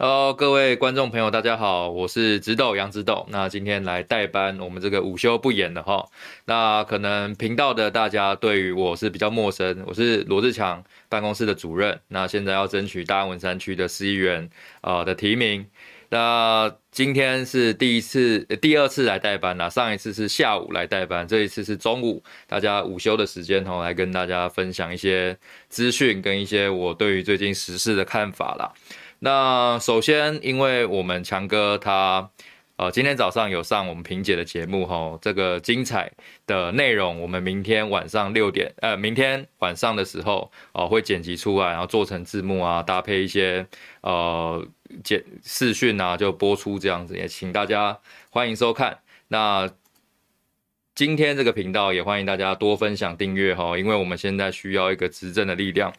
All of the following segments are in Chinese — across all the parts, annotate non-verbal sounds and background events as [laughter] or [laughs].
Hello，各位观众朋友，大家好，我是直斗杨直斗。那今天来代班我们这个午休不演的哈。那可能频道的大家对于我是比较陌生，我是罗志强办公室的主任。那现在要争取大安文山区的市议员呃的提名。那今天是第一次、第二次来代班啦。上一次是下午来代班，这一次是中午，大家午休的时间哈，来跟大家分享一些资讯跟一些我对于最近时事的看法啦。那首先，因为我们强哥他，呃，今天早上有上我们萍姐的节目哈，这个精彩的内容，我们明天晚上六点，呃，明天晚上的时候，哦、呃，会剪辑出来，然后做成字幕啊，搭配一些呃剪视讯啊，就播出这样子，也请大家欢迎收看。那今天这个频道也欢迎大家多分享订阅哈，因为我们现在需要一个执政的力量。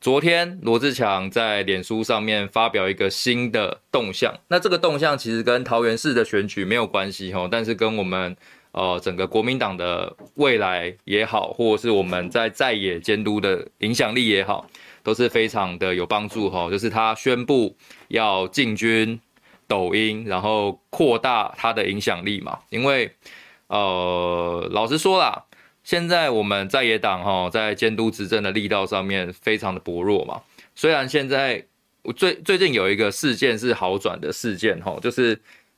昨天罗志强在脸书上面发表一个新的动向，那这个动向其实跟桃园市的选举没有关系哈，但是跟我们呃整个国民党的未来也好，或者是我们在在野监督的影响力也好，都是非常的有帮助哈。就是他宣布要进军抖音，然后扩大他的影响力嘛，因为呃老实说啦。现在我们在野党哈，在监督执政的力道上面非常的薄弱嘛。虽然现在最最近有一个事件是好转的事件哈，就是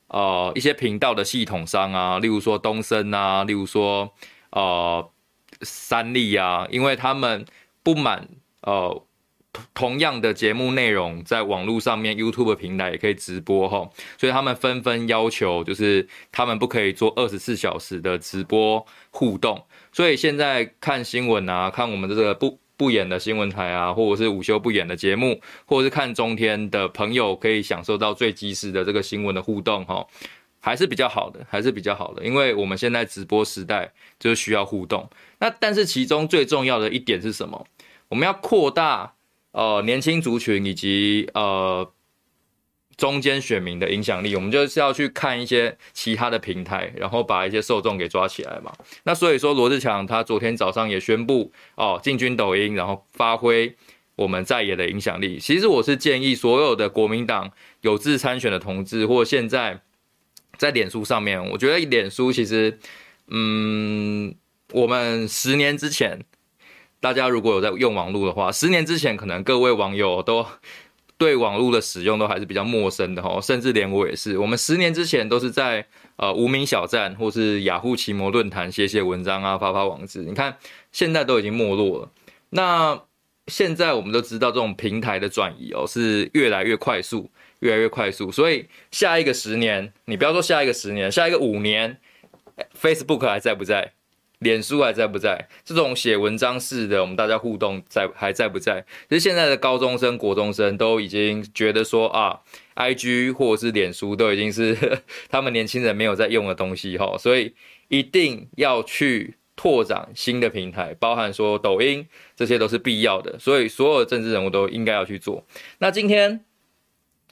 呃一些频道的系统商啊，例如说东升啊，例如说呃三立啊，因为他们不满呃同样的节目内容在网络上面 YouTube 平台也可以直播哈，所以他们纷纷要求就是他们不可以做二十四小时的直播互动。所以现在看新闻啊，看我们的这个不不演的新闻台啊，或者是午休不演的节目，或者是看中天的朋友，可以享受到最及时的这个新闻的互动，哈，还是比较好的，还是比较好的。因为我们现在直播时代就是需要互动。那但是其中最重要的一点是什么？我们要扩大呃年轻族群以及呃。中间选民的影响力，我们就是要去看一些其他的平台，然后把一些受众给抓起来嘛。那所以说，罗志强他昨天早上也宣布哦，进军抖音，然后发挥我们在野的影响力。其实我是建议所有的国民党有志参选的同志，或现在在脸书上面，我觉得脸书其实，嗯，我们十年之前，大家如果有在用网络的话，十年之前可能各位网友都。对网络的使用都还是比较陌生的哈，甚至连我也是。我们十年之前都是在呃无名小站或是雅虎奇摩论坛写写文章啊，发发网址。你看现在都已经没落了。那现在我们都知道这种平台的转移哦是越来越快速，越来越快速。所以下一个十年，你不要说下一个十年，下一个五年，Facebook 还在不在？脸书还在不在？这种写文章式的，我们大家互动在还在不在？其实现在的高中生、国中生都已经觉得说啊，IG 或者是脸书都已经是 [laughs] 他们年轻人没有在用的东西哈，所以一定要去拓展新的平台，包含说抖音，这些都是必要的。所以所有的政治人物都应该要去做。那今天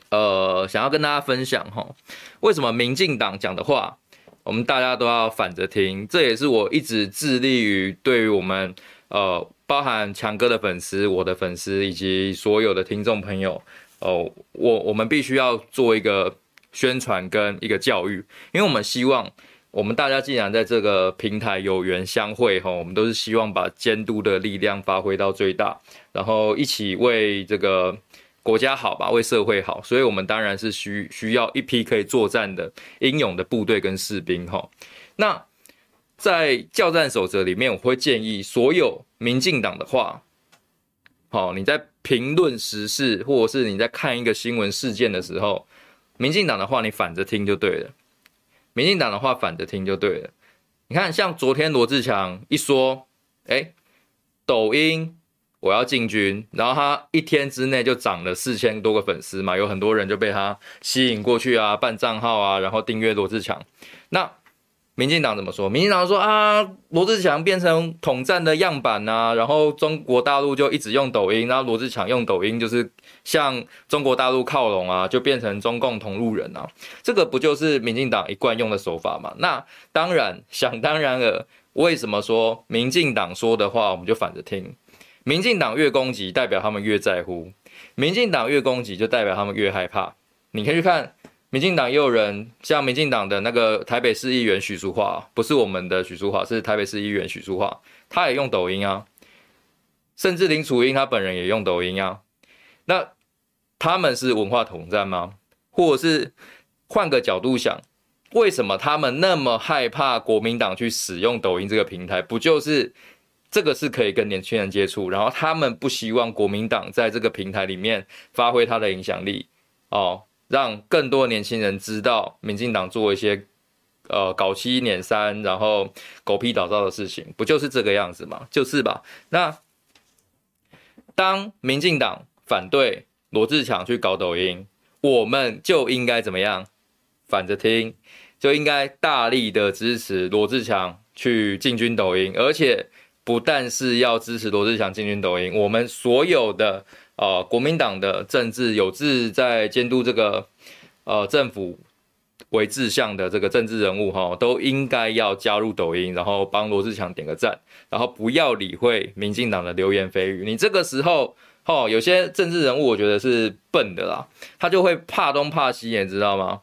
呃，想要跟大家分享哈，为什么民进党讲的话，我们大家都要反着听，这也是我一直致力于对于我们呃，包含强哥的粉丝、我的粉丝以及所有的听众朋友，哦、我我们必须要做一个宣传跟一个教育，因为我们希望我们大家既然在这个平台有缘相会哈，我们都是希望把监督的力量发挥到最大，然后一起为这个。国家好吧，为社会好，所以我们当然是需需要一批可以作战的英勇的部队跟士兵哈。那在教战守则里面，我会建议所有民进党的话，好，你在评论时事或者是你在看一个新闻事件的时候，民进党的话你反着听就对了。民进党的话反着听就对了。你看，像昨天罗志强一说，哎，抖音。我要进军，然后他一天之内就涨了四千多个粉丝嘛，有很多人就被他吸引过去啊，办账号啊，然后订阅罗志强。那民进党怎么说？民进党说啊，罗志强变成统战的样板啊，然后中国大陆就一直用抖音，然后罗志强用抖音就是向中国大陆靠拢啊，就变成中共同路人啊，这个不就是民进党一贯用的手法吗？那当然，想当然了，为什么说民进党说的话我们就反着听？民进党越攻击，代表他们越在乎；民进党越攻击，就代表他们越害怕。你可以去看，民进党也有人像民进党的那个台北市议员许淑华，不是我们的许淑华，是台北市议员许淑华，他也用抖音啊，甚至林楚英他本人也用抖音啊。那他们是文化统战吗？或者是换个角度想，为什么他们那么害怕国民党去使用抖音这个平台？不就是？这个是可以跟年轻人接触，然后他们不希望国民党在这个平台里面发挥他的影响力，哦，让更多年轻人知道民进党做一些呃搞七捻三，然后狗屁倒灶的事情，不就是这个样子吗？就是吧？那当民进党反对罗志强去搞抖音，我们就应该怎么样？反着听，就应该大力的支持罗志强去进军抖音，而且。不但是要支持罗志祥进军抖音，我们所有的呃国民党的政治有志在监督这个呃政府为志向的这个政治人物哈，都应该要加入抖音，然后帮罗志祥点个赞，然后不要理会民进党的流言蜚语。你这个时候哦，有些政治人物我觉得是笨的啦，他就会怕东怕西，你知道吗？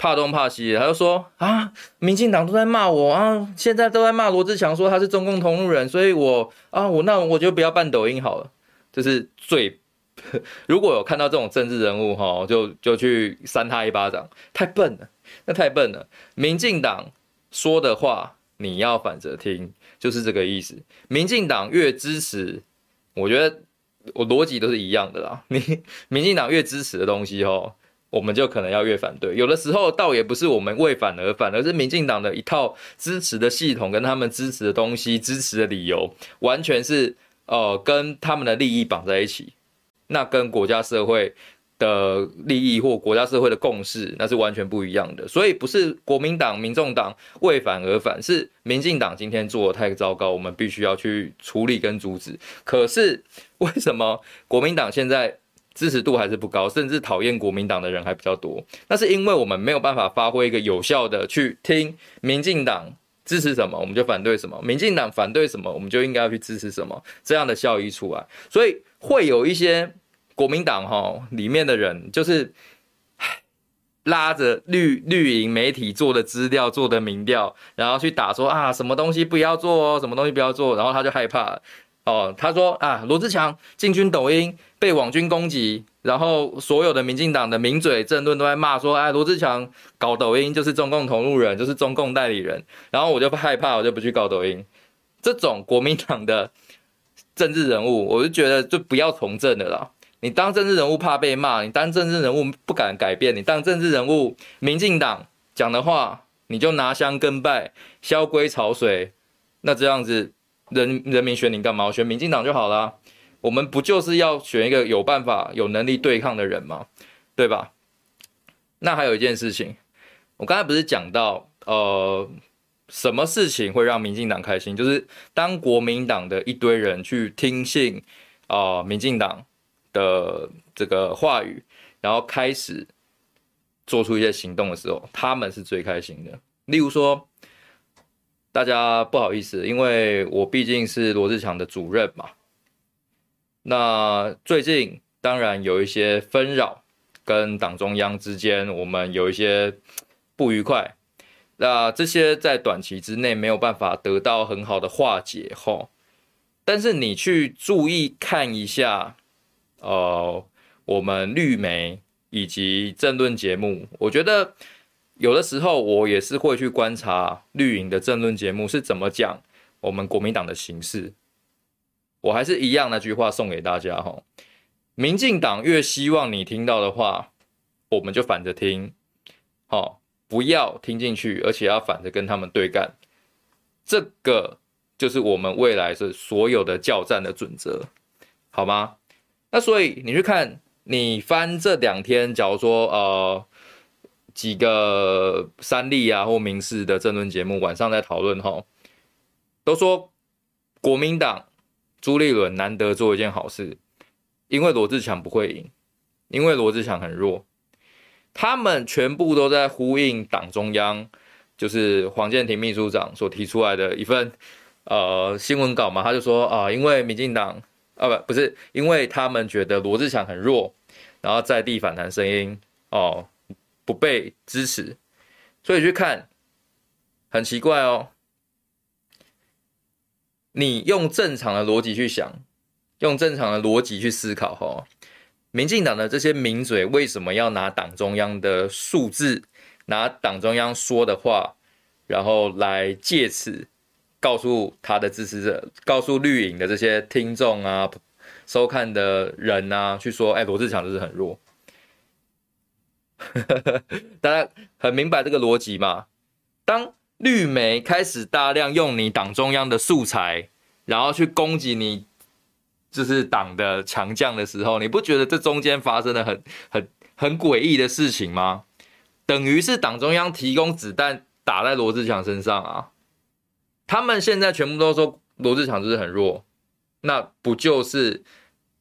怕东怕西，他就说啊，民进党都在骂我啊，现在都在骂罗志祥，说他是中共同路人，所以我啊，我那我就不要办抖音好了。就是最，[laughs] 如果有看到这种政治人物哈，就就去扇他一巴掌，太笨了，那太笨了。民进党说的话你要反着听，就是这个意思。民进党越支持，我觉得我逻辑都是一样的啦。[laughs] 你民进党越支持的东西哈。我们就可能要越反对，有的时候倒也不是我们为反而反，而是民进党的一套支持的系统跟他们支持的东西、支持的理由，完全是呃跟他们的利益绑在一起，那跟国家社会的利益或国家社会的共识那是完全不一样的。所以不是国民党、民众党为反而反，是民进党今天做的太糟糕，我们必须要去处理跟阻止。可是为什么国民党现在？支持度还是不高，甚至讨厌国民党的人还比较多。那是因为我们没有办法发挥一个有效的去听民进党支持什么，我们就反对什么；民进党反对什么，我们就应该要去支持什么，这样的效益出来。所以会有一些国民党哈里面的人，就是拉着绿绿营媒体做的资料、做的民调，然后去打说啊什么东西不要做哦，什么东西不要做，然后他就害怕。哦，他说啊，罗志强进军抖音被网军攻击，然后所有的民进党的名嘴政论都在骂说，哎，罗志强搞抖音就是中共同路人，就是中共代理人，然后我就害怕，我就不去搞抖音。这种国民党的政治人物，我就觉得就不要从政的啦。你当政治人物怕被骂，你当政治人物不敢改变，你当政治人物，民进党讲的话你就拿香跟拜，萧规曹随，那这样子。人人民选你干嘛？选民进党就好了。我们不就是要选一个有办法、有能力对抗的人吗？对吧？那还有一件事情，我刚才不是讲到，呃，什么事情会让民进党开心？就是当国民党的一堆人去听信啊、民进党的这个话语，然后开始做出一些行动的时候，他们是最开心的。例如说。大家不好意思，因为我毕竟是罗志强的主任嘛。那最近当然有一些纷扰，跟党中央之间我们有一些不愉快。那这些在短期之内没有办法得到很好的化解后，但是你去注意看一下，呃，我们绿媒以及政论节目，我觉得。有的时候，我也是会去观察绿营的政论节目是怎么讲我们国民党的形势。我还是一样那句话送给大家哈：民进党越希望你听到的话，我们就反着听，好，不要听进去，而且要反着跟他们对干。这个就是我们未来是所有的教战的准则，好吗？那所以你去看，你翻这两天，假如说呃。几个三立啊或民视的政论节目晚上在讨论哈，都说国民党朱立伦难得做一件好事，因为罗志强不会赢，因为罗志强很弱，他们全部都在呼应党中央，就是黄健庭秘书长所提出来的一份呃新闻稿嘛，他就说啊，因为民进党啊不不是，因为他们觉得罗志强很弱，然后在地反弹声音哦。不被支持，所以去看很奇怪哦。你用正常的逻辑去想，用正常的逻辑去思考哈，民进党的这些名嘴为什么要拿党中央的数字，拿党中央说的话，然后来借此告诉他的支持者，告诉绿营的这些听众啊、收看的人啊，去说，哎，罗志强就是很弱。[laughs] 大家很明白这个逻辑嘛？当绿媒开始大量用你党中央的素材，然后去攻击你，就是党的强将的时候，你不觉得这中间发生了很很很诡异的事情吗？等于是党中央提供子弹打在罗志强身上啊！他们现在全部都说罗志强就是很弱，那不就是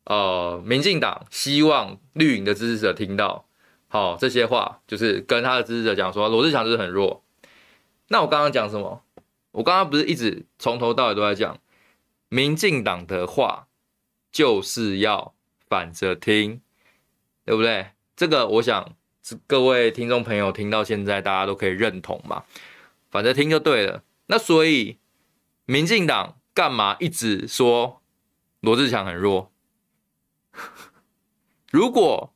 呃，民进党希望绿营的支持者听到？好，这些话就是跟他的支持者讲说罗志强就是很弱。那我刚刚讲什么？我刚刚不是一直从头到尾都在讲，民进党的话就是要反着听，对不对？这个我想各位听众朋友听到现在，大家都可以认同嘛，反着听就对了。那所以民进党干嘛一直说罗志强很弱？[laughs] 如果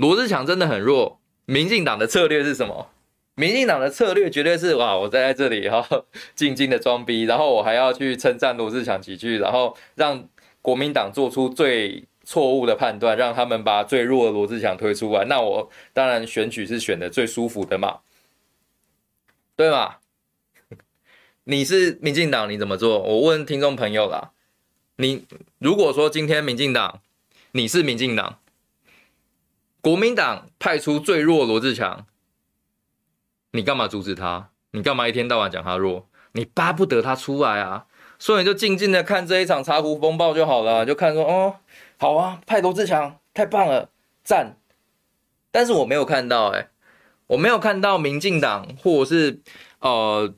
罗志强真的很弱，民进党的策略是什么？民进党的策略绝对是哇，我站在这里哈，静静的装逼，然后我还要去称赞罗志强几句，然后让国民党做出最错误的判断，让他们把最弱的罗志强推出来。那我当然选举是选的最舒服的嘛，[laughs] 对吗？你是民进党，你怎么做？我问听众朋友啦，你如果说今天民进党，你是民进党。国民党派出最弱罗志强，你干嘛阻止他？你干嘛一天到晚讲他弱？你巴不得他出来啊！所以你就静静的看这一场茶壶风暴就好了，就看说哦，好啊，派罗志强太棒了，赞！但是我没有看到、欸，哎，我没有看到民进党或者是呃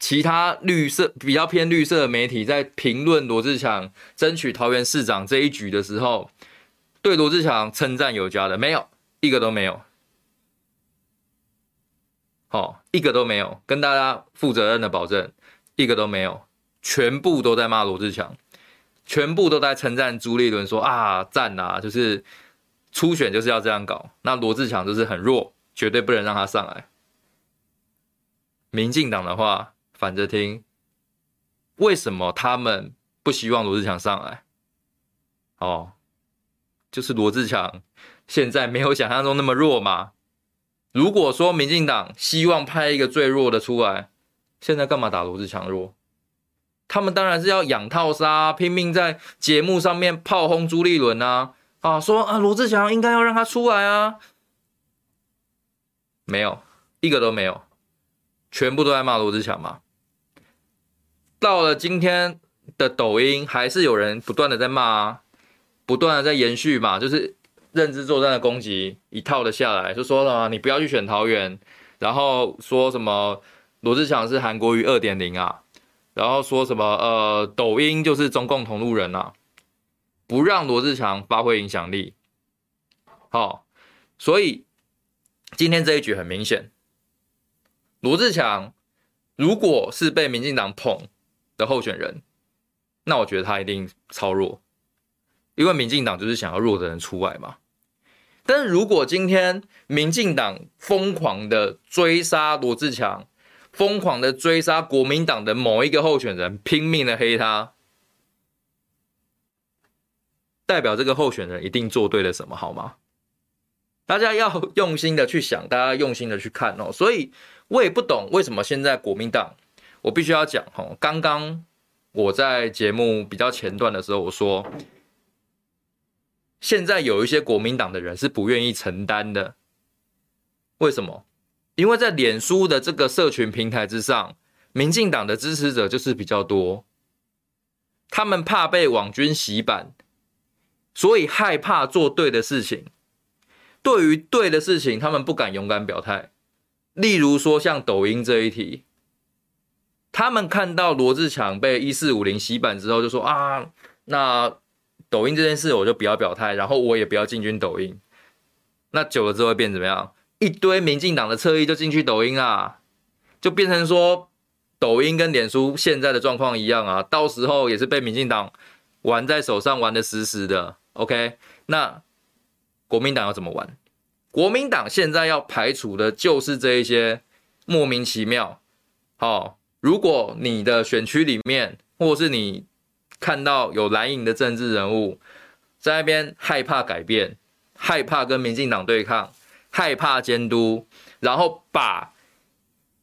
其他绿色比较偏绿色的媒体在评论罗志强争取桃园市长这一局的时候。对罗志强称赞有加的没有，一个都没有。好，一个都没有，跟大家负责任的保证，一个都没有，全部都在骂罗志强，全部都在称赞朱立伦说啊赞啊，就是初选就是要这样搞，那罗志强就是很弱，绝对不能让他上来。民进党的话反着听，为什么他们不希望罗志强上来？哦。就是罗志强现在没有想象中那么弱嘛。如果说民进党希望派一个最弱的出来，现在干嘛打罗志强弱？他们当然是要养套杀，拼命在节目上面炮轰朱立伦啊啊，说啊罗志强应该要让他出来啊。没有一个都没有，全部都在骂罗志强嘛。到了今天的抖音，还是有人不断的在骂啊。不断的在延续嘛，就是认知作战的攻击一套的下来，就说了你不要去选桃园，然后说什么罗志强是韩国瑜二点零啊，然后说什么呃抖音就是中共同路人啊，不让罗志强发挥影响力。好，所以今天这一局很明显，罗志强如果是被民进党捧的候选人，那我觉得他一定超弱。因为民进党就是想要弱的人出来嘛，但是如果今天民进党疯狂的追杀罗志强，疯狂的追杀国民党的某一个候选人，拼命的黑他，代表这个候选人一定做对了什么，好吗？大家要用心的去想，大家用心的去看哦。所以我也不懂为什么现在国民党，我必须要讲哦。刚刚我在节目比较前段的时候，我说。现在有一些国民党的人是不愿意承担的，为什么？因为在脸书的这个社群平台之上，民进党的支持者就是比较多，他们怕被网军洗版，所以害怕做对的事情。对于对的事情，他们不敢勇敢表态。例如说，像抖音这一题，他们看到罗志强被一四五零洗版之后，就说啊，那。抖音这件事，我就不要表态，然后我也不要进军抖音。那久了之后会变怎么样？一堆民进党的侧翼就进去抖音啊，就变成说抖音跟脸书现在的状况一样啊，到时候也是被民进党玩在手上，玩得死死的。OK，那国民党要怎么玩？国民党现在要排除的就是这一些莫名其妙。好，如果你的选区里面，或是你看到有蓝营的政治人物在那边害怕改变，害怕跟民进党对抗，害怕监督，然后把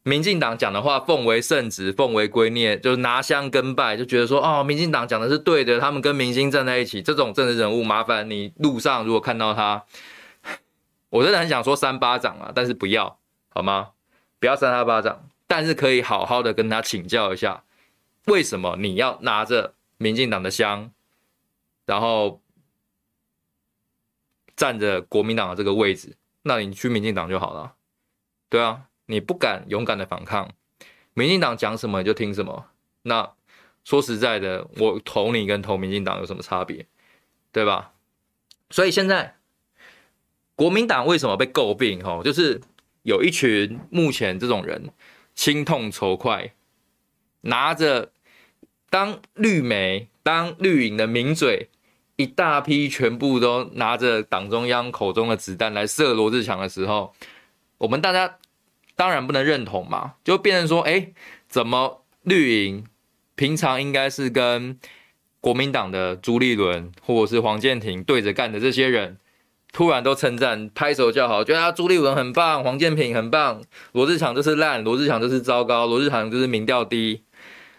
民进党讲的话奉为圣旨，奉为圭臬，就是拿香跟拜，就觉得说哦，民进党讲的是对的，他们跟明星站在一起，这种政治人物，麻烦你路上如果看到他。[laughs] 我真的很想说三巴掌啊，但是不要好吗？不要扇他巴掌，但是可以好好的跟他请教一下，为什么你要拿着民进党的香，然后占着国民党的这个位置？那你去民进党就好了。对啊，你不敢勇敢的反抗，民进党讲什么你就听什么。那说实在的，我投你跟投民进党有什么差别？对吧？所以现在。国民党为什么被诟病？吼，就是有一群目前这种人，心痛仇快，拿着当绿媒、当绿营的名嘴，一大批全部都拿着党中央口中的子弹来射罗志强的时候，我们大家当然不能认同嘛，就变成说，哎，怎么绿营平常应该是跟国民党的朱立伦或者是黄健庭对着干的这些人？突然都称赞，拍手叫好，觉得他朱立伦很棒，黄健庭很棒，罗志强就是烂，罗志强就是糟糕，罗志强就是民调低。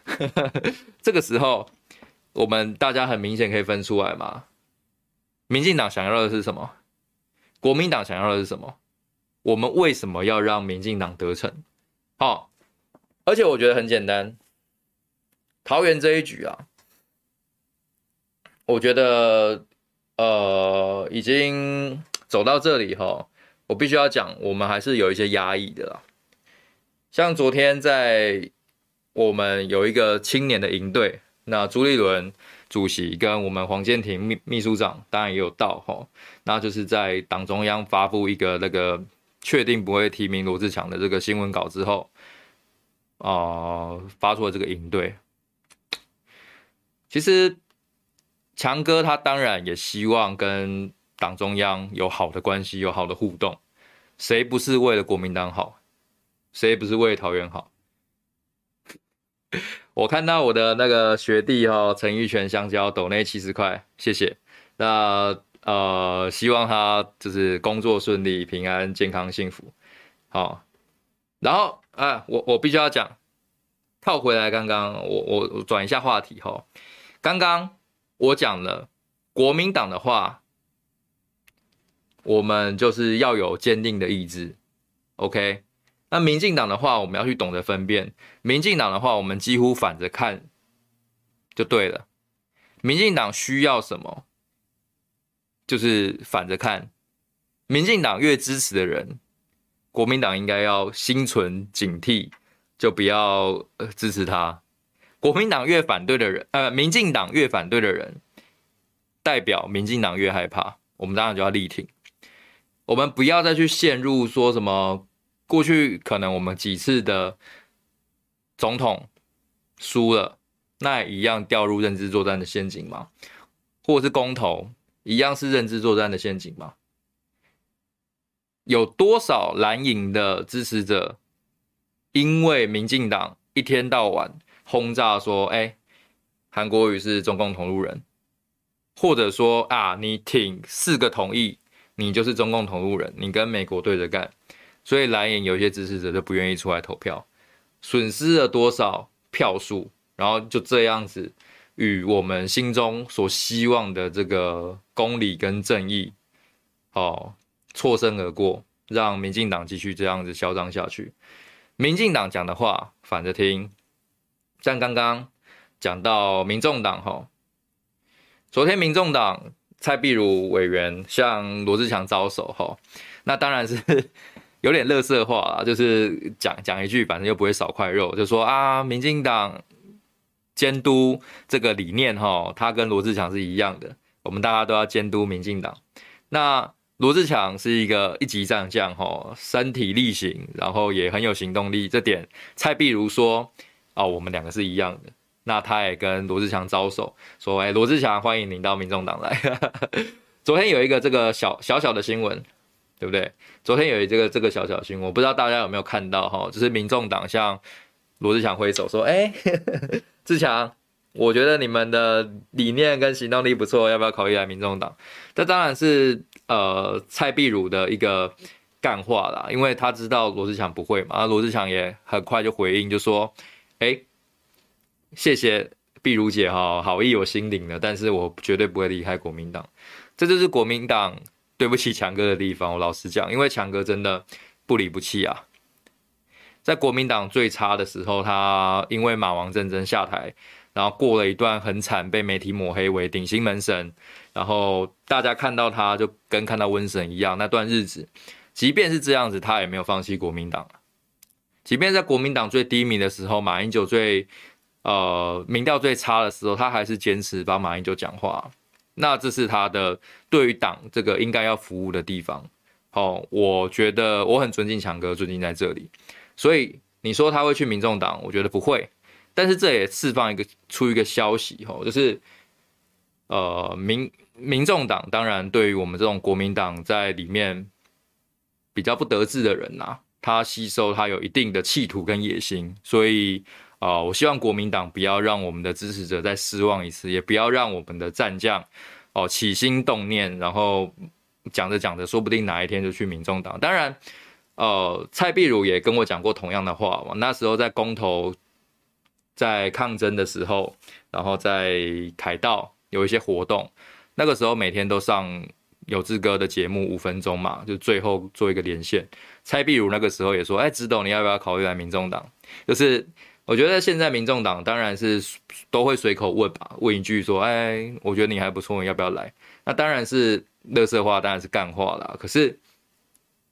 [laughs] 这个时候，我们大家很明显可以分出来嘛，民进党想要的是什么？国民党想要的是什么？我们为什么要让民进党得逞？好，而且我觉得很简单，桃园这一局啊，我觉得。呃，已经走到这里哈，我必须要讲，我们还是有一些压抑的啦。像昨天在我们有一个青年的营队，那朱立伦主席跟我们黄健庭秘秘书长当然也有到哈，那就是在党中央发布一个那个确定不会提名罗志强的这个新闻稿之后，啊、发出了这个营队。其实。强哥他当然也希望跟党中央有好的关系，有好的互动。谁不是为了国民党好？谁不是为了桃园好？[laughs] 我看到我的那个学弟哈陈玉泉香蕉抖内七十块，谢谢。那呃，希望他就是工作顺利、平安、健康、幸福。好，然后啊，我我必须要讲，套回来刚刚，我我转一下话题哈，刚刚。我讲了，国民党的话，我们就是要有坚定的意志，OK？那民进党的话，我们要去懂得分辨。民进党的话，我们几乎反着看就对了。民进党需要什么，就是反着看。民进党越支持的人，国民党应该要心存警惕，就不要支持他。国民党越反对的人，呃，民进党越反对的人，代表民进党越害怕。我们当然就要力挺。我们不要再去陷入说什么过去可能我们几次的总统输了，那也一样掉入认知作战的陷阱吗？或者是公投一样是认知作战的陷阱吗？有多少蓝营的支持者因为民进党一天到晚轰炸说：“哎，韩国瑜是中共同路人，或者说啊，你挺四个同意，你就是中共同路人，你跟美国对着干。”所以蓝营有些支持者就不愿意出来投票，损失了多少票数，然后就这样子与我们心中所希望的这个公理跟正义，哦，错身而过，让民进党继续这样子嚣张下去。民进党讲的话反着听。像刚刚讲到民众党哈，昨天民众党蔡壁如委员向罗志强招手哈，那当然是有点垃圾话啦，就是讲讲一句，反正又不会少块肉，就说啊，民进党监督这个理念哈，他跟罗志强是一样的，我们大家都要监督民进党。那罗志强是一个一级战将，吼，身体力行，然后也很有行动力。这点蔡壁如说，哦，我们两个是一样的。那他也跟罗志强招手，说，哎，罗志强，欢迎您到民众党来。[laughs] 昨天有一个这个小小小的新闻，对不对？昨天有一这个这个小小新闻，我不知道大家有没有看到，哈，就是民众党向罗志祥挥手，说，哎，[laughs] 志强。我觉得你们的理念跟行动力不错，要不要考虑来民众党？这当然是呃蔡壁如的一个干话啦，因为他知道罗志祥不会嘛，而罗志祥也很快就回应，就说：“哎，谢谢壁如姐哈，好意我心领了，但是我绝对不会离开国民党。”这就是国民党对不起强哥的地方。我老实讲，因为强哥真的不离不弃啊，在国民党最差的时候，他因为马王政争下台。然后过了一段很惨，被媒体抹黑为顶新门神，然后大家看到他就跟看到瘟神一样。那段日子，即便是这样子，他也没有放弃国民党。即便在国民党最低迷的时候，马英九最呃民调最差的时候，他还是坚持帮马英九讲话。那这是他的对于党这个应该要服务的地方。哦，我觉得我很尊敬强哥，尊敬在这里。所以你说他会去民众党，我觉得不会。但是这也释放一个出一个消息吼，就是呃民民众党当然对于我们这种国民党在里面比较不得志的人呐、他吸收他有一定的企图跟野心，所以啊、我希望国民党不要让我们的支持者再失望一次，也不要让我们的战将哦、起心动念，然后讲着讲着，说不定哪一天就去民众党。当然，呃，蔡壁如也跟我讲过同样的话，我那时候在公投。在抗争的时候，然后在凯道有一些活动，那个时候每天都上有志哥的节目五分钟嘛，就最后做一个连线。蔡壁如那个时候也说：“哎，直董，你要不要考虑来民众党？”就是我觉得现在民众党当然是都会随口问吧，问一句说：“哎，我觉得你还不错，你要不要来？”那当然是垃圾话，当然是干话啦。可是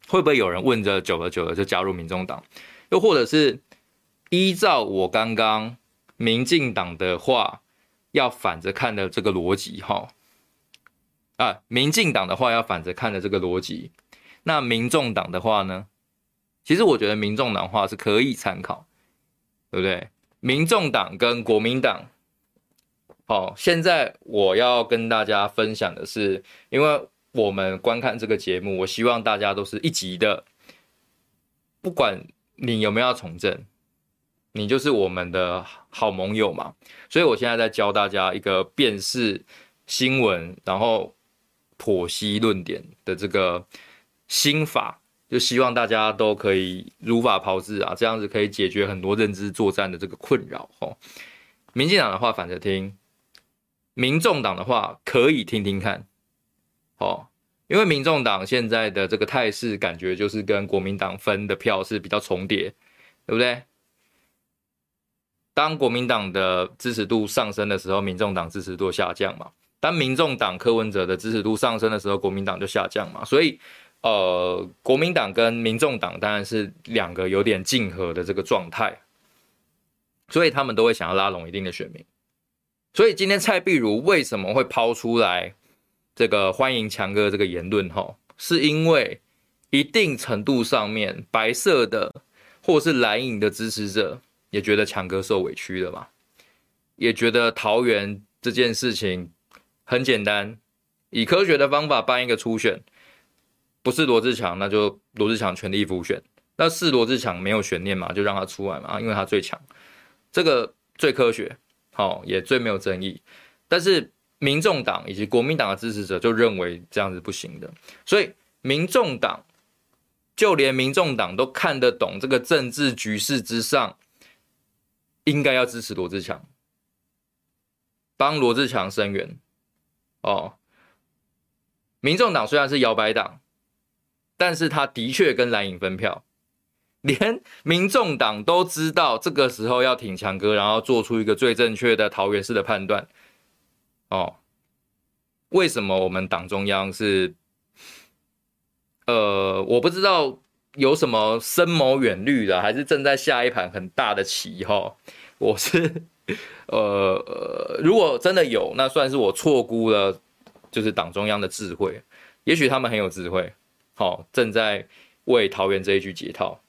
会不会有人问着久了久了就加入民众党？又或者是？依照我刚刚民进党的话，要反着看的这个逻辑，哈，啊，民进党的话要反着看的这个逻辑，那民众党的话呢？其实我觉得民众党话是可以参考，对不对？民众党跟国民党，好，现在我要跟大家分享的是，因为我们观看这个节目，我希望大家都是一级的，不管你有没有要从政。你就是我们的好盟友嘛，所以我现在在教大家一个辨识新闻，然后剖析论点的这个心法，就希望大家都可以如法炮制啊，这样子可以解决很多认知作战的这个困扰哦。民进党的话反着听，民众党的话可以听听看，哦，因为民众党现在的这个态势，感觉就是跟国民党分的票是比较重叠，对不对？当国民党的支持度上升的时候，民众党支持度下降嘛。当民众党柯文哲的支持度上升的时候，国民党就下降嘛。所以，呃，国民党跟民众党当然是两个有点竞合的这个状态，所以他们都会想要拉拢一定的选民。所以今天蔡壁如为什么会抛出来这个欢迎强哥这个言论？哈，是因为一定程度上面白色的或是蓝营的支持者。也觉得强哥受委屈了嘛，也觉得桃园这件事情很简单，以科学的方法办一个初选，不是罗志强，那就罗志强全力复选，那是罗志强没有悬念嘛，就让他出来嘛，因为他最强，这个最科学，好，也最没有争议。但是民众党以及国民党的支持者就认为这样子不行的，所以民众党就连民众党都看得懂这个政治局势之上。应该要支持罗志强，帮罗志强声援哦。民众党虽然是摇摆党，但是他的确跟蓝营分票，连民众党都知道这个时候要挺强哥，然后做出一个最正确的桃园市的判断哦。为什么我们党中央是？呃，我不知道。有什么深谋远虑的，还是正在下一盘很大的棋？哈，我是呃，如果真的有，那算是我错估了，就是党中央的智慧。也许他们很有智慧，好，正在为桃园这一局解套，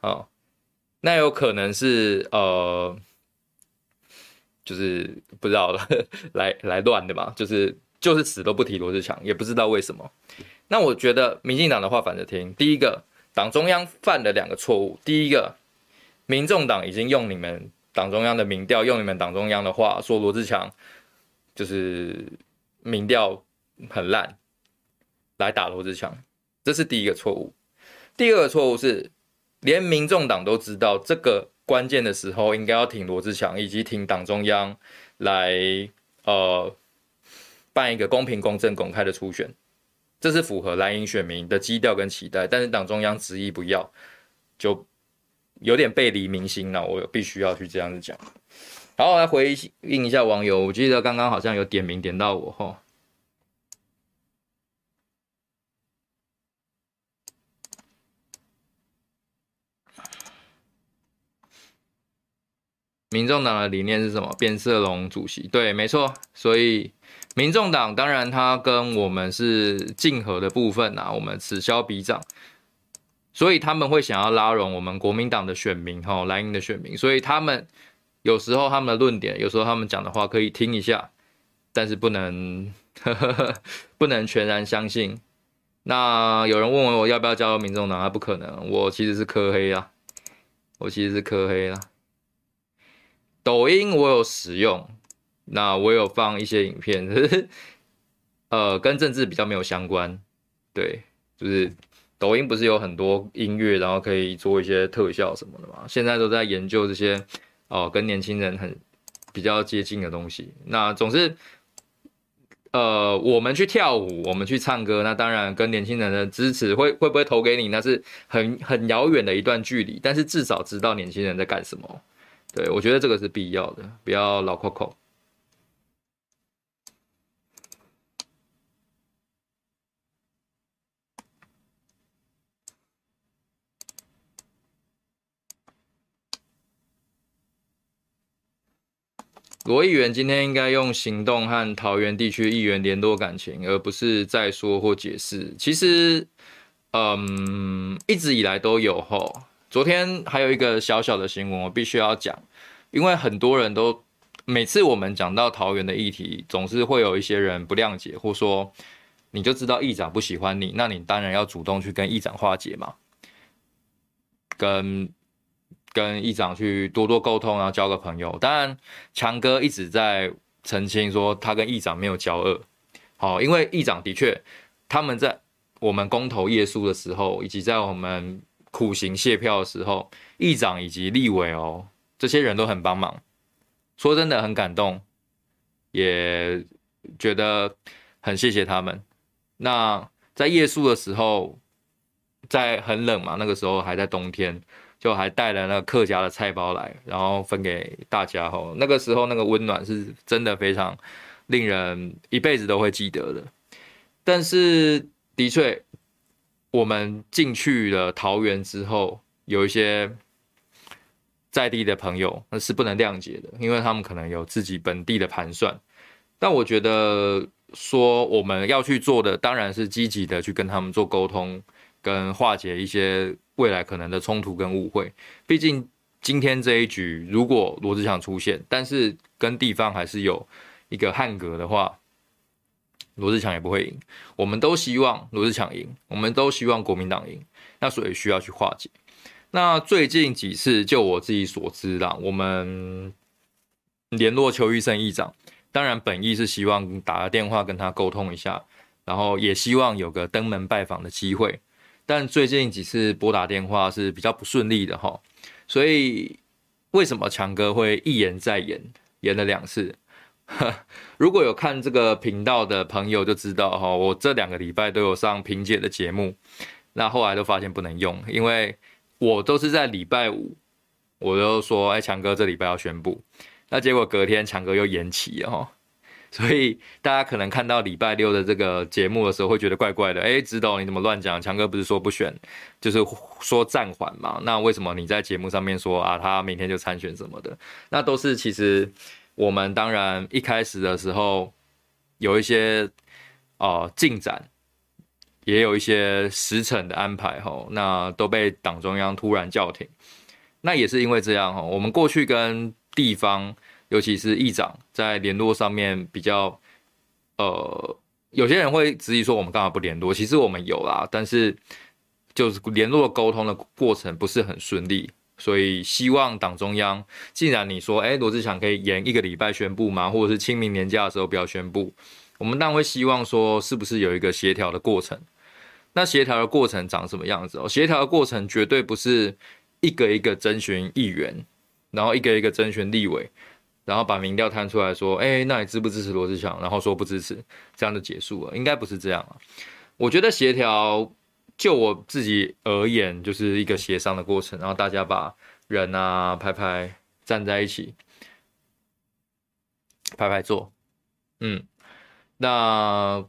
好，那有可能是呃，就是不知道了，[laughs] 来来乱的嘛，就是就是死都不提罗志强，也不知道为什么。那我觉得民进党的话反着听，第一个，党中央犯了两个错误，第一个，民众党已经用你们党中央的民调，用你们党中央的话说罗志强就是民调很烂。来打罗志强，这是第一个错误。第二个错误是，连民众党都知道这个关键的时候应该要挺罗志强，以及挺党中央来呃办一个公平、公正、公开的初选，这是符合蓝营选民的基调跟期待。但是党中央执意不要，就有点背离民心了。我必须要去这样子讲。好，我来回应一下网友，我记得刚刚好像有点名点到我哈。民众党的理念是什么？变色龙主席，对，没错。所以民众党当然他跟我们是竞合的部分啊，我们此消彼长，所以他们会想要拉拢我们国民党的选民，哈，蓝营的选民。所以他们有时候他们的论点，有时候他们讲的话可以听一下，但是不能呵呵 [laughs] 不能全然相信。那有人问我要不要加入民众党？啊，不可能，我其实是科黑啊，我其实是科黑啊。抖音我有使用，那我有放一些影片，呵呵呃，跟政治比较没有相关。对，就是抖音不是有很多音乐，然后可以做一些特效什么的嘛？现在都在研究这些哦、跟年轻人很比较接近的东西。那总是，呃，我们去跳舞，我们去唱歌，那当然跟年轻人的支持会会不会投给你，那是很很遥远的一段距离。但是至少知道年轻人在干什么。对，我觉得这个是必要的，不要老扣扣。罗议员今天应该用行动和桃园地区议员联络感情，而不是再说或解释。其实，嗯，一直以来都有吼。昨天还有一个小小的新闻，我必须要讲，因为很多人都每次我们讲到桃园的议题，总是会有一些人不谅解，或说你就知道议长不喜欢你，那你当然要主动去跟议长化解嘛，跟跟议长去多多沟通，然后交个朋友。当然，强哥一直在澄清说他跟议长没有交恶，好，因为议长的确他们在我们公投耶稣的时候，以及在我们。苦行谢票的时候，议长以及立委哦，这些人都很帮忙。说真的很感动，也觉得很谢谢他们。那在夜宿的时候，在很冷嘛，那个时候还在冬天，就还带了那个客家的菜包来，然后分给大家。吼，那个时候那个温暖是真的非常令人一辈子都会记得的。但是的确。我们进去了桃园之后，有一些在地的朋友那是不能谅解的，因为他们可能有自己本地的盘算。但我觉得说我们要去做的，当然是积极的去跟他们做沟通，跟化解一些未来可能的冲突跟误会。毕竟今天这一局，如果罗志祥出现，但是跟地方还是有一个汉格的话。罗志强也不会赢，我们都希望罗志强赢，我们都希望国民党赢，那所以需要去化解。那最近几次，就我自己所知啦，我们联络邱玉胜议长，当然本意是希望打个电话跟他沟通一下，然后也希望有个登门拜访的机会。但最近几次拨打电话是比较不顺利的哈，所以为什么强哥会一延再延，延了两次？[laughs] 如果有看这个频道的朋友就知道哈，我这两个礼拜都有上萍姐的节目，那后来都发现不能用，因为我都是在礼拜五，我就说哎，强哥这礼拜要宣布，那结果隔天强哥又延期哦，所以大家可能看到礼拜六的这个节目的时候会觉得怪怪的，哎，指导你怎么乱讲？强哥不是说不选，就是说暂缓嘛？那为什么你在节目上面说啊，他明天就参选什么的？那都是其实。我们当然一开始的时候有一些呃进展，也有一些时程的安排哈，那都被党中央突然叫停。那也是因为这样哈，我们过去跟地方，尤其是议长在联络上面比较，呃，有些人会质疑说我们干嘛不联络？其实我们有啦，但是就是联络沟通的过程不是很顺利，所以希望党中央，既然你说，哎，罗志祥可以延一个礼拜宣布吗？或者是清明年假的时候不要宣布？我们当然会希望说，是不是有一个协调的过程？那协调的过程长什么样子哦？协调的过程绝对不是一个一个征询议员，然后一个一个征询立委，然后把民调摊出来说，哎，那你支不支持罗志祥？然后说不支持，这样就结束了。应该不是这样啊。我觉得协调，就我自己而言，就是一个协商的过程，然后大家把人啊排排站在一起，排排坐，嗯，那。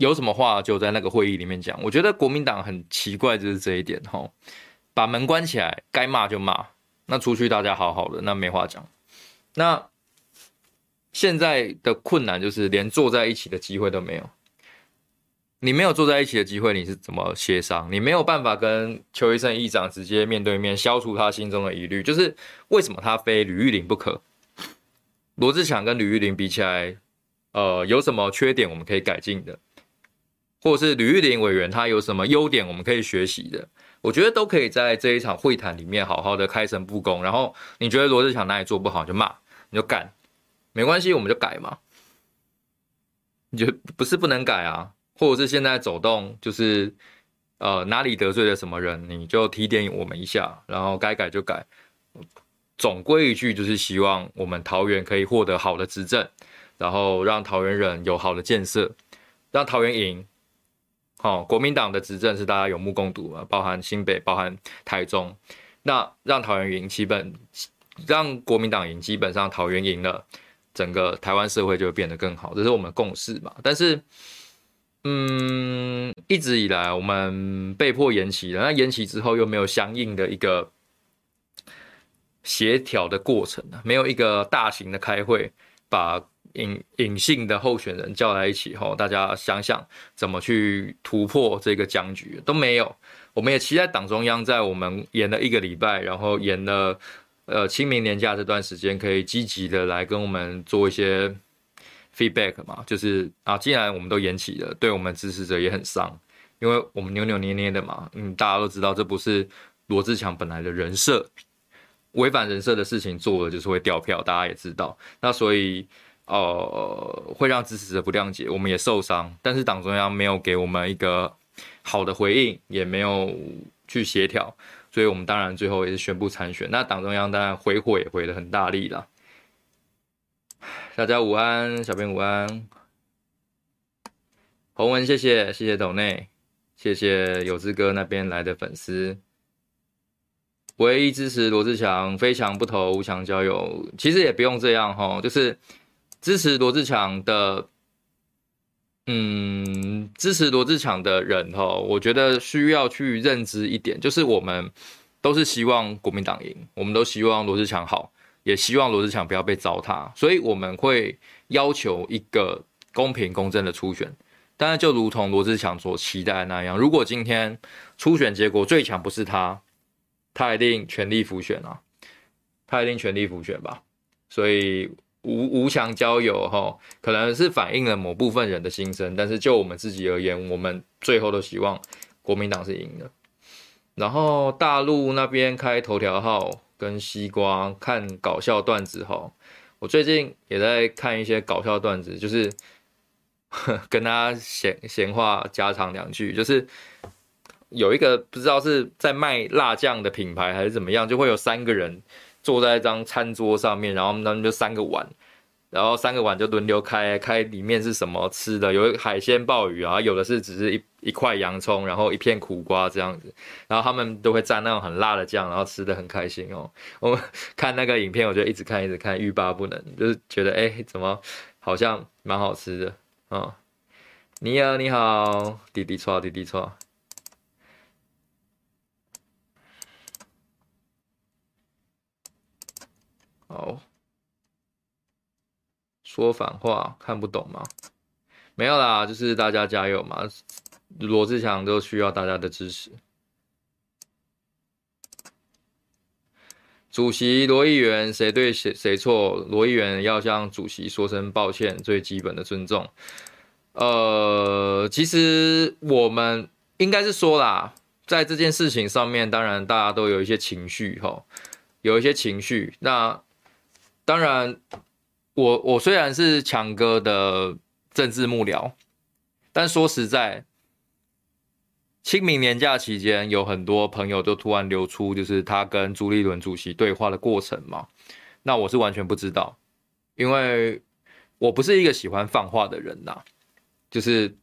有什么话就在那个会议里面讲。我觉得国民党很奇怪，就是这一点哈，把门关起来，该骂就骂，那出去大家好好的，那没话讲。那现在的困难就是连坐在一起的机会都没有。你没有坐在一起的机会，你是怎么协商？你没有办法跟邱医生议长直接面对面消除他心中的疑虑，就是为什么他非吕玉玲不可？罗志强跟吕玉玲比起来，呃，有什么缺点我们可以改进的？或者是吕玉玲委员他有什么优点我们可以学习的？我觉得都可以在这一场会谈里面好好的开诚布公。然后你觉得罗志强哪里做不好就骂，你就干，没关系，我们就改嘛。你就不是不能改啊，或者是现在走动就是呃哪里得罪了什么人，你就提点我们一下，然后该改就改。总归一句就是希望我们桃园可以获得好的执政，然后让桃园人有好的建设，让桃园赢。好、哦，国民党的执政是大家有目共睹啊，包含新北，包含台中，那让桃园赢，基本让国民党赢，基本上桃园赢了，整个台湾社会就会变得更好，这是我们的共识嘛。但是，嗯，一直以来我们被迫延期了，那延期之后又没有相应的一个协调的过程，没有一个大型的开会把。隐隐性的候选人叫在一起后，大家想想怎么去突破这个僵局都没有。我们也期待党中央在我们延了一个礼拜，然后延了呃清明年假这段时间，可以积极的来跟我们做一些 feedback 嘛。就是啊，既然我们都延期了，对我们支持者也很伤，因为我们扭扭捏捏的嘛。嗯，大家都知道这不是罗志强本来的人设，违反人设的事情做了就是会掉票，大家也知道。那所以。呃，会让支持者不谅解，我们也受伤。但是党中央没有给我们一个好的回应，也没有去协调，所以我们当然最后也是宣布参选。那党中央当然回火也回得很大力了。大家午安，小编午安，洪文谢谢谢谢斗内，谢谢有志哥那边来的粉丝。唯一支持罗志强，非强不投，无强交友。其实也不用这样哈，就是。支持罗志强的，嗯，支持罗志强的人哈，我觉得需要去认知一点，就是我们都是希望国民党赢，我们都希望罗志强好，也希望罗志强不要被糟蹋，所以我们会要求一个公平公正的初选。当然，就如同罗志强所期待那样，如果今天初选结果最强不是他，他一定全力复选啊，他一定全力复选吧，所以。无无强交友哈，可能是反映了某部分人的心声，但是就我们自己而言，我们最后都希望国民党是赢的。然后大陆那边开头条号跟西瓜看搞笑段子哈，我最近也在看一些搞笑段子，就是 [laughs] 跟大家闲闲话家常两句，就是有一个不知道是在卖辣酱的品牌还是怎么样，就会有三个人。坐在一张餐桌上面，然后他们就三个碗，然后三个碗就轮流开，开里面是什么吃的？有海鲜鲍鱼啊，有的是只是一一块洋葱，然后一片苦瓜这样子，然后他们都会蘸那种很辣的酱，然后吃得很开心哦。我看那个影片，我就一直看一直看，欲罢不能，就是觉得哎，怎么好像蛮好吃的啊、哦？你好，你好，滴滴错，滴滴错。好，说反话看不懂吗？没有啦，就是大家加油嘛。罗志强都需要大家的支持。主席罗议员，谁对谁谁错？罗议员要向主席说声抱歉，最基本的尊重。呃，其实我们应该是说啦，在这件事情上面，当然大家都有一些情绪哈，有一些情绪。那当然，我我虽然是强哥的政治幕僚，但说实在。清明年假期间，有很多朋友都突然流出，就是他跟朱立伦主席对话的过程嘛。那我是完全不知道，因为我不是一个喜欢放话的人呐。就是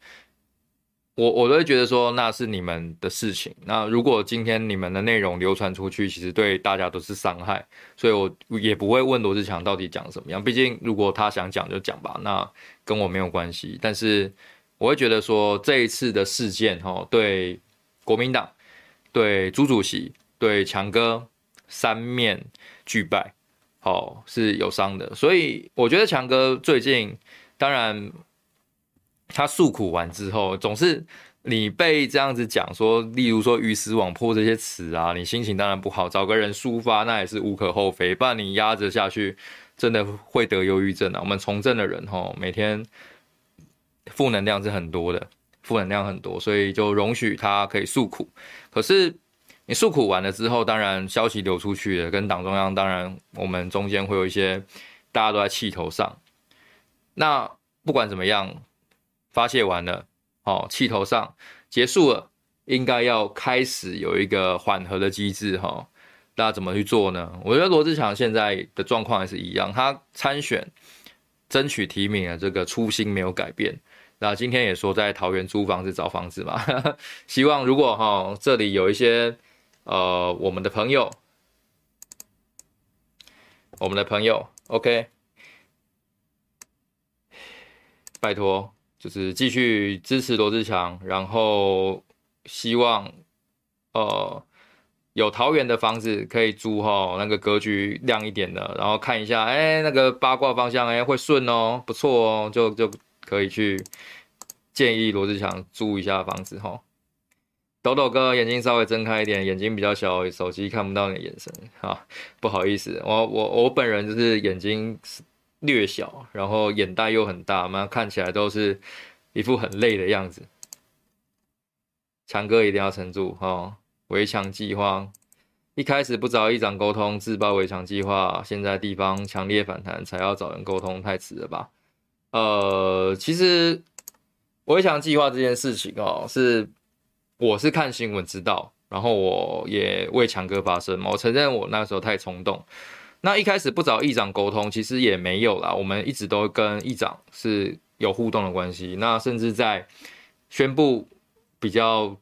我我都会觉得说，那是你们的事情。那如果今天你们的内容流传出去，其实对大家都是伤害，所以我也不会问罗志强到底讲什么样。毕竟如果他想讲就讲吧，那跟我没有关系。但是。我会觉得说，这一次的事件，哈，对国民党、对朱主席、对强哥三面俱败，好是有伤的。所以我觉得强哥最近，当然他诉苦完之后，总是你被这样子讲说，例如说鱼死网破这些词啊，你心情当然不好，找个人抒发那也是无可厚非。不然你压着下去，真的会得忧郁症啊。我们从政的人，哈，每天。负能量是很多的，负能量很多，所以就容许他可以诉苦。可是你诉苦完了之后，当然消息流出去了，跟党中央，当然我们中间会有一些大家都在气头上。那不管怎么样，发泄完了，哦，气头上结束了，应该要开始有一个缓和的机制，哈，大家怎么去做呢？我觉得罗志祥现在的状况还是一样，他参选争取提名的这个初心没有改变。那今天也说在桃园租房子找房子嘛，[laughs] 希望如果哈这里有一些呃我们的朋友，我们的朋友，OK，拜托就是继续支持罗志强，然后希望呃有桃园的房子可以租哈，那个格局亮一点的，然后看一下，哎，那个八卦方向哎会顺哦，不错哦，就就。可以去建议罗志强租一下房子哈。抖抖哥眼睛稍微睁开一点，眼睛比较小，手机看不到你的眼神哈，不好意思，我我我本人就是眼睛略小，然后眼袋又很大，嘛看起来都是一副很累的样子。强哥一定要撑住哈！围墙计划一开始不找议长沟通，自爆围墙计划，现在地方强烈反弹，才要找人沟通，太迟了吧？呃，其实围墙计划这件事情哦，是我是看新闻知道，然后我也为强哥发声嘛。我承认我那时候太冲动。那一开始不找议长沟通，其实也没有啦。我们一直都跟议长是有互动的关系。那甚至在宣布比较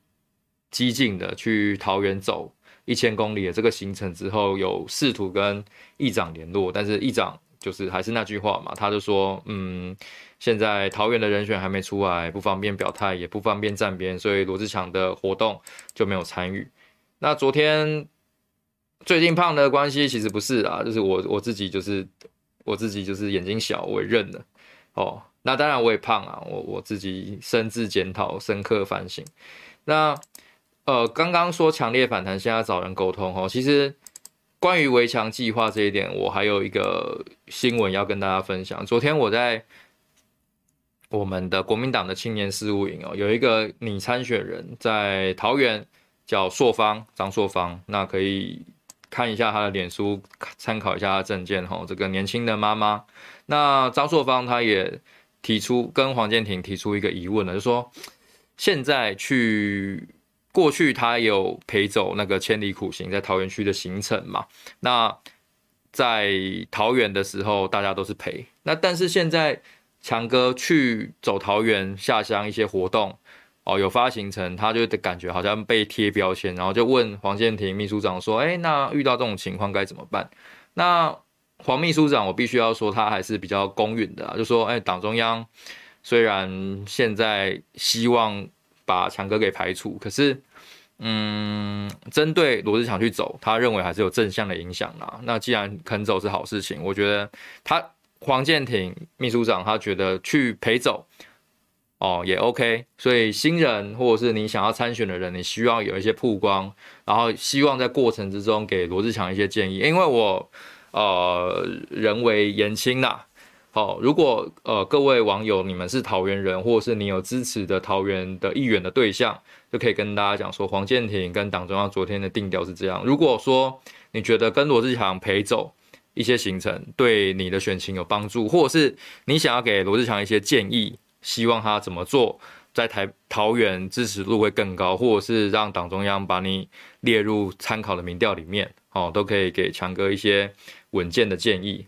激进的去桃园走一千公里的这个行程之后，有试图跟议长联络，但是议长。就是还是那句话嘛，他就说，嗯，现在桃园的人选还没出来，不方便表态，也不方便站边，所以罗志强的活动就没有参与。那昨天最近胖的关系其实不是啊，就是我我自己就是我自己就是眼睛小，我也认了哦。那当然我也胖啊，我我自己深自检讨，深刻反省。那呃，刚刚说强烈反弹，现在找人沟通哦，其实。关于围墙计划这一点，我还有一个新闻要跟大家分享。昨天我在我们的国民党的青年事务营哦，有一个拟参选人在桃园叫硕芳张硕芳，那可以看一下他的脸书，参考一下他的政见哈。这个年轻的妈妈，那张硕芳她也提出跟黄健庭提出一个疑问了，就说现在去。过去他有陪走那个千里苦行在桃园区的行程嘛？那在桃园的时候，大家都是陪。那但是现在强哥去走桃园下乡一些活动哦，有发行成，他就感觉好像被贴标签，然后就问黄建庭秘书长说：“哎，那遇到这种情况该怎么办？”那黄秘书长，我必须要说，他还是比较公允的，就说：“哎，党中央虽然现在希望。”把强哥给排除，可是，嗯，针对罗志强去走，他认为还是有正向的影响啦。那既然肯走是好事情，我觉得他黄建庭秘书长他觉得去陪走，哦，也 OK。所以新人或者是你想要参选的人，你需要有一些曝光，然后希望在过程之中给罗志强一些建议，因为我呃人为言轻啦。好，如果呃各位网友你们是桃园人，或者是你有支持的桃园的议员的对象，就可以跟大家讲说，黄健庭跟党中央昨天的定调是这样。如果说你觉得跟罗志强陪走一些行程，对你的选情有帮助，或者是你想要给罗志强一些建议，希望他怎么做，在台桃园支持度会更高，或者是让党中央把你列入参考的民调里面，哦，都可以给强哥一些稳健的建议。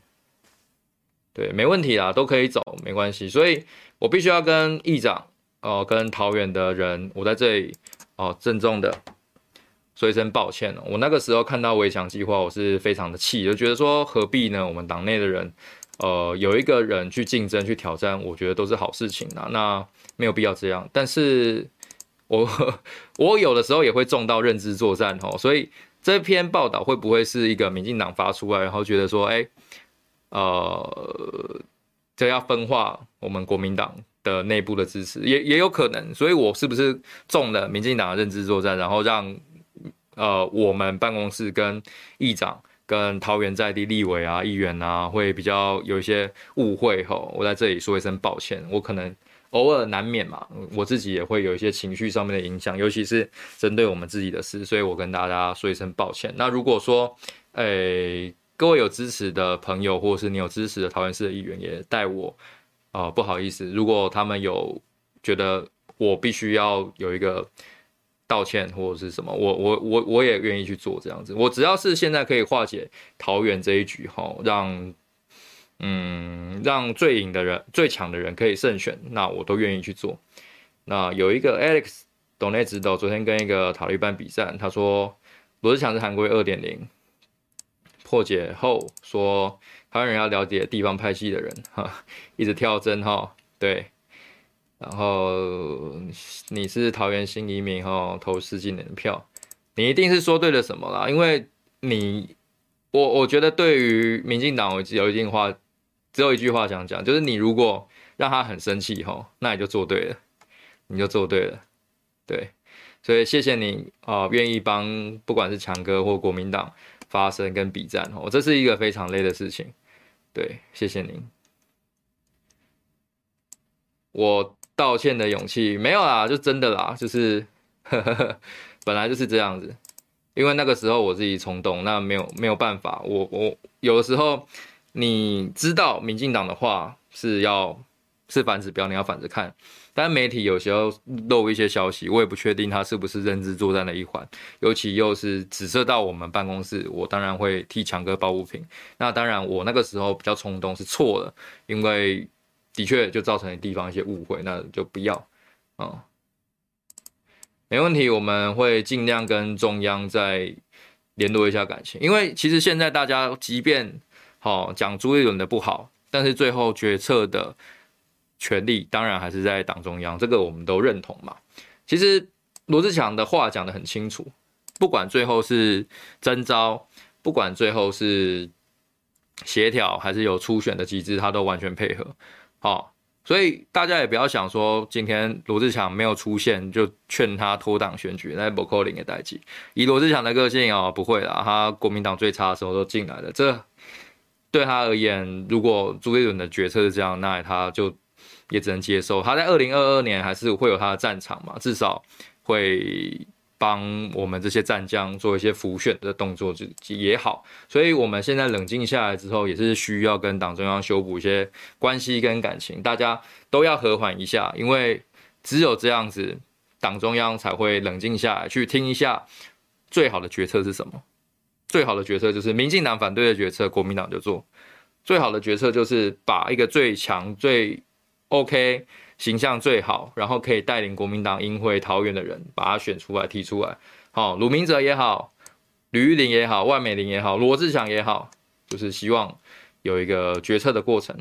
对，没问题啦，都可以走，没关系。所以我必须要跟议长，哦、跟桃园的人，我在这里，哦、呃，郑重的说一声抱歉。我那个时候看到围墙计划，我是非常的气，就觉得说何必呢？我们党内的人，呃，有一个人去竞争、去挑战，我觉得都是好事情啊。那没有必要这样。但是我 [laughs] 我有的时候也会中到认知作战哦。所以这篇报道会不会是一个民进党发出来，然后觉得说，哎？呃，这要分化我们国民党的内部的支持，也也有可能。所以我是不是中了民进党的认知作战，然后让呃我们办公室跟议长跟桃园在地立委啊、议员啊，会比较有一些误会吼，我在这里说一声抱歉，我可能偶尔难免嘛，我自己也会有一些情绪上面的影响，尤其是针对我们自己的事，所以我跟大家说一声抱歉。那如果说，诶、各位有支持的朋友，或者是你有支持的桃园市的议员，也代我啊、不好意思。如果他们有觉得我必须要有一个道歉或者是什么，我我我我也愿意去做这样子。我只要是现在可以化解桃园这一局，哈，让嗯让最赢的人、最强的人可以胜选，那我都愿意去做。那有一个 Alex 董内指导，昨天跟一个塔利班比赛，他说罗志祥是韩国二点零。破解后说，台湾人要了解地方派系的人哈，一直跳针哈，对，然后你是桃园新移民哈，投十几年的票，你一定是说对了什么啦？因为你，我我觉得对于民进党，我有一句话，只有一句话想讲，就是你如果让他很生气哈，那你就做对了，你就做对了，对，所以谢谢你啊，愿意帮不管是强哥或国民党。发声跟比战哦，这是一个非常累的事情。对，谢谢您。我道歉的勇气没有啦，就真的啦，就是呵呵呵，[laughs] 本来就是这样子。因为那个时候我自己冲动，那没有没有办法。我我有的时候你知道，民进党的话是要是反指标，你要反着看。但媒体有时候漏一些消息，我也不确定他是不是认知作战的一环，尤其又是指涉到我们办公室，我当然会替强哥抱不平。那当然，我那个时候比较冲动是错了，因为的确就造成地方一些误会，那就不要啊、嗯。没问题，我们会尽量跟中央再联络一下感情，因为其实现在大家即便好讲朱立伦的不好，但是最后决策的。权力当然还是在党中央，这个我们都认同嘛。其实罗志强的话讲得很清楚，不管最后是征召，不管最后是协调，还是有初选的机制，他都完全配合。哦，所以大家也不要想说今天罗志强没有出现就劝他脱党选举，那不扣零的代际。以罗志强的个性哦，不会啦，他国民党最差的时候都进来了。这对他而言，如果朱立伦的决策是这样，那他就。也只能接受，他在二零二二年还是会有他的战场嘛，至少会帮我们这些战将做一些浮选的动作，就也好。所以我们现在冷静下来之后，也是需要跟党中央修补一些关系跟感情，大家都要和缓一下，因为只有这样子，党中央才会冷静下来，去听一下最好的决策是什么。最好的决策就是民进党反对的决策，国民党就做；最好的决策就是把一个最强最 OK，形象最好，然后可以带领国民党赢回桃园的人，把他选出来提出来。好，鲁明哲也好，吕玉玲也好，万美玲也好，罗志祥也好，就是希望有一个决策的过程。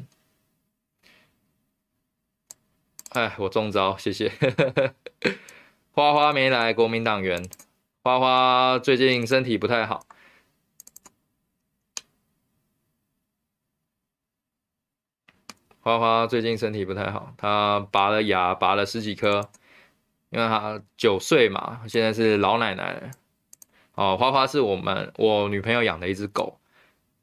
哎，我中招，谢谢。[laughs] 花花没来，国民党员，花花最近身体不太好。花花最近身体不太好，他拔了牙，拔了十几颗，因为他九岁嘛，现在是老奶奶。哦，花花是我们我女朋友养的一只狗，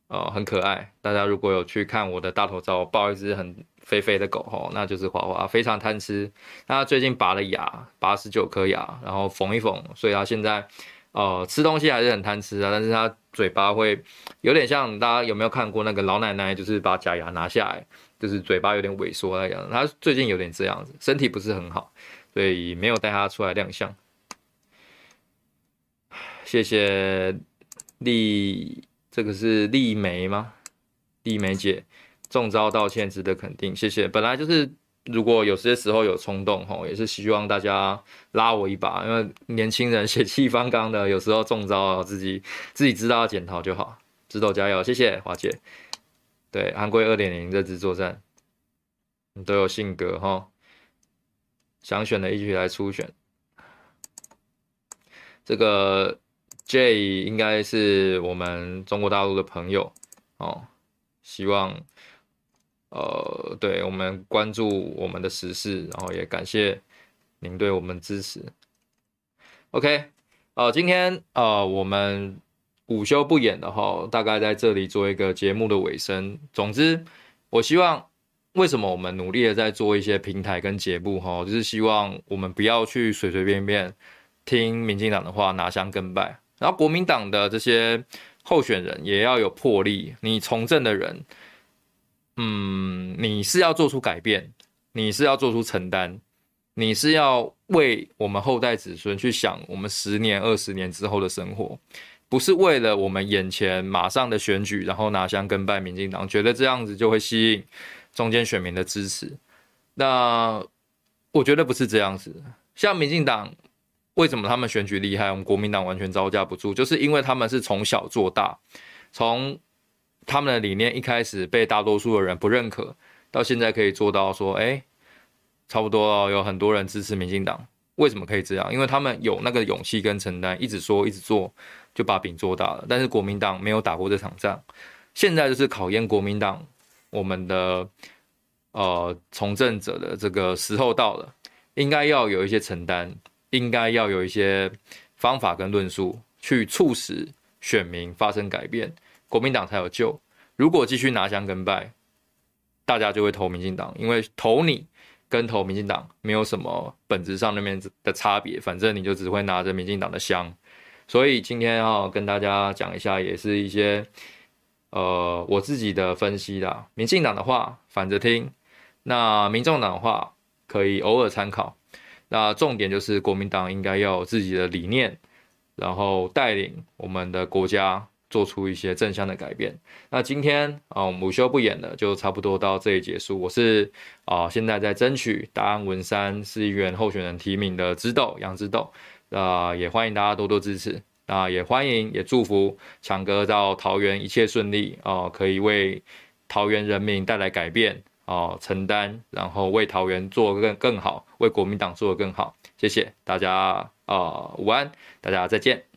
哦，很可爱。大家如果有去看我的大头照，抱一只很肥肥的狗，哦，那就是花花，非常贪吃。那最近拔了牙，拔十九颗牙，然后缝一缝，所以他现在。哦、呃，吃东西还是很贪吃啊，但是他嘴巴会有点像大家有没有看过那个老奶奶，就是把假牙拿下来，就是嘴巴有点萎缩那样。他最近有点这样子，身体不是很好，所以没有带他出来亮相。谢谢丽，这个是丽梅吗？丽梅姐中招道歉，值得肯定，谢谢。本来就是。如果有些时候有冲动吼，也是希望大家拉我一把，因为年轻人血气方刚的，有时候中招了，自己自己知道要检讨就好。知道加油，谢谢华姐。对，韩归二点零这支作战，你都有性格哈，想选的一起来初选。这个 J 应该是我们中国大陆的朋友哦，希望。呃，对，我们关注我们的时事，然后也感谢您对我们支持。OK，呃，今天呃，我们午休不演的哈，大概在这里做一个节目的尾声。总之，我希望为什么我们努力的在做一些平台跟节目哈，就是希望我们不要去随随便便听民进党的话拿香跟拜，然后国民党的这些候选人也要有魄力，你从政的人。嗯，你是要做出改变，你是要做出承担，你是要为我们后代子孙去想我们十年、二十年之后的生活，不是为了我们眼前马上的选举，然后拿香跟拜民进党，觉得这样子就会吸引中间选民的支持。那我觉得不是这样子。像民进党，为什么他们选举厉害，我们国民党完全招架不住，就是因为他们是从小做大，从。他们的理念一开始被大多数的人不认可，到现在可以做到说，哎，差不多有很多人支持民进党。为什么可以这样？因为他们有那个勇气跟承担，一直说一直做，就把饼做大了。但是国民党没有打过这场仗，现在就是考验国民党我们的呃从政者的这个时候到了，应该要有一些承担，应该要有一些方法跟论述去促使选民发生改变。国民党才有救。如果继续拿香跟拜，大家就会投民进党，因为投你跟投民进党没有什么本质上那边的差别，反正你就只会拿着民进党的香。所以今天要跟大家讲一下，也是一些呃我自己的分析啦。民进党的话反着听，那民众党的话可以偶尔参考。那重点就是国民党应该要有自己的理念，然后带领我们的国家。做出一些正向的改变。那今天啊，我们午休不演了，就差不多到这里结束。我是啊，现在在争取答案文山市议员候选人提名的直斗杨直斗啊，也欢迎大家多多支持。啊，也欢迎也祝福强哥到桃园一切顺利啊，可以为桃园人民带来改变啊，承担，然后为桃园做更更好，为国民党做得更好。谢谢大家啊，午安，大家再见。